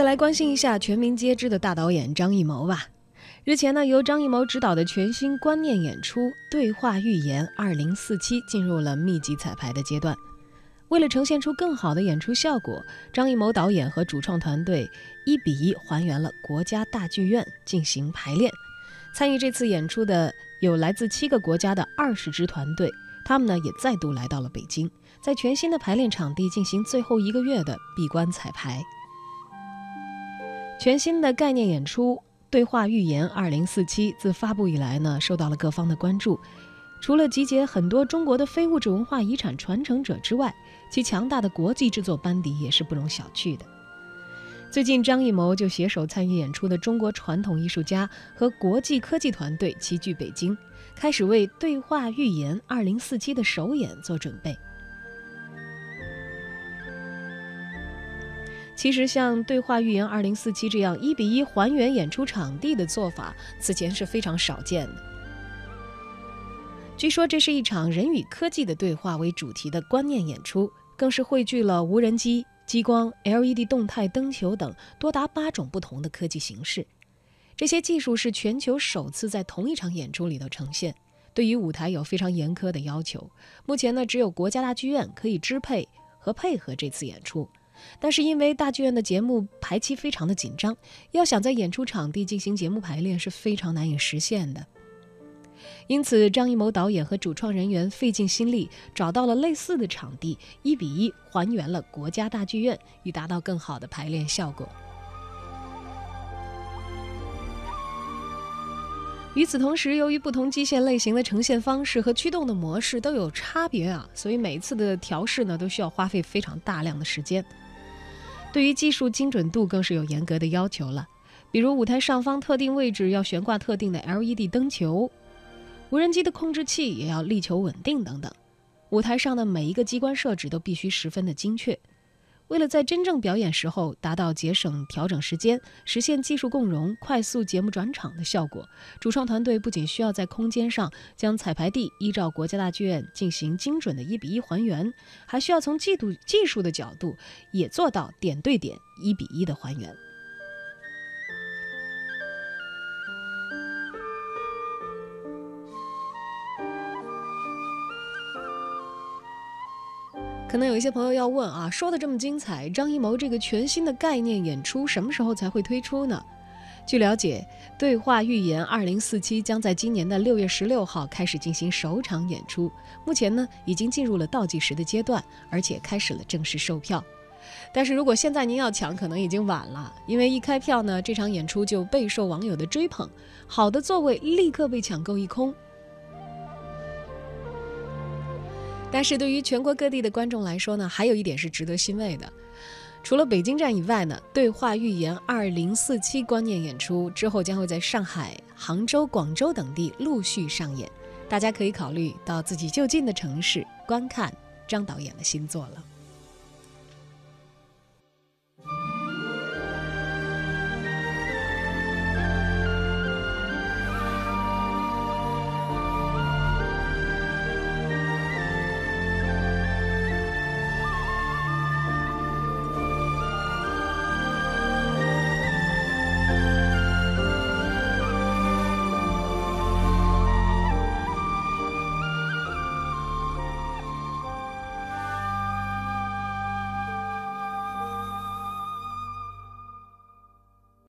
再来关心一下全民皆知的大导演张艺谋吧。日前呢，由张艺谋执导的全新观念演出《对话预言二零四七》进入了密集彩排的阶段。为了呈现出更好的演出效果，张艺谋导演和主创团队一比一还原了国家大剧院进行排练。参与这次演出的有来自七个国家的二十支团队，他们呢也再度来到了北京，在全新的排练场地进行最后一个月的闭关彩排。全新的概念演出《对话预言二零四七》自发布以来呢，受到了各方的关注。除了集结很多中国的非物质文化遗产传承者之外，其强大的国际制作班底也是不容小觑的。最近，张艺谋就携手参与演出的中国传统艺术家和国际科技团队齐聚北京，开始为《对话预言二零四七》的首演做准备。其实，像《对话预言二零四七》这样一比一还原演出场地的做法，此前是非常少见的。据说，这是一场人与科技的对话为主题的观念演出，更是汇聚了无人机、激光、LED 动态灯球等多达八种不同的科技形式。这些技术是全球首次在同一场演出里头呈现，对于舞台有非常严苛的要求。目前呢，只有国家大剧院可以支配和配合这次演出。但是因为大剧院的节目排期非常的紧张，要想在演出场地进行节目排练是非常难以实现的。因此，张艺谋导演和主创人员费尽心力找到了类似的场地，一比一还原了国家大剧院，以达到更好的排练效果。与此同时，由于不同机械类型的呈现方式和驱动的模式都有差别啊，所以每一次的调试呢，都需要花费非常大量的时间。对于技术精准度更是有严格的要求了，比如舞台上方特定位置要悬挂特定的 LED 灯球，无人机的控制器也要力求稳定等等。舞台上的每一个机关设置都必须十分的精确。为了在真正表演时候达到节省调整时间、实现技术共融、快速节目转场的效果，主创团队不仅需要在空间上将彩排地依照国家大剧院进行精准的一比一还原，还需要从技术技术的角度也做到点对点一比一的还原。可能有一些朋友要问啊，说的这么精彩，张艺谋这个全新的概念演出什么时候才会推出呢？据了解，《对话预言二零四七》将在今年的六月十六号开始进行首场演出，目前呢已经进入了倒计时的阶段，而且开始了正式售票。但是如果现在您要抢，可能已经晚了，因为一开票呢，这场演出就备受网友的追捧，好的座位立刻被抢购一空。但是对于全国各地的观众来说呢，还有一点是值得欣慰的，除了北京站以外呢，对话预言二零四七观念演出之后将会在上海、杭州、广州等地陆续上演，大家可以考虑到自己就近的城市观看张导演的新作了。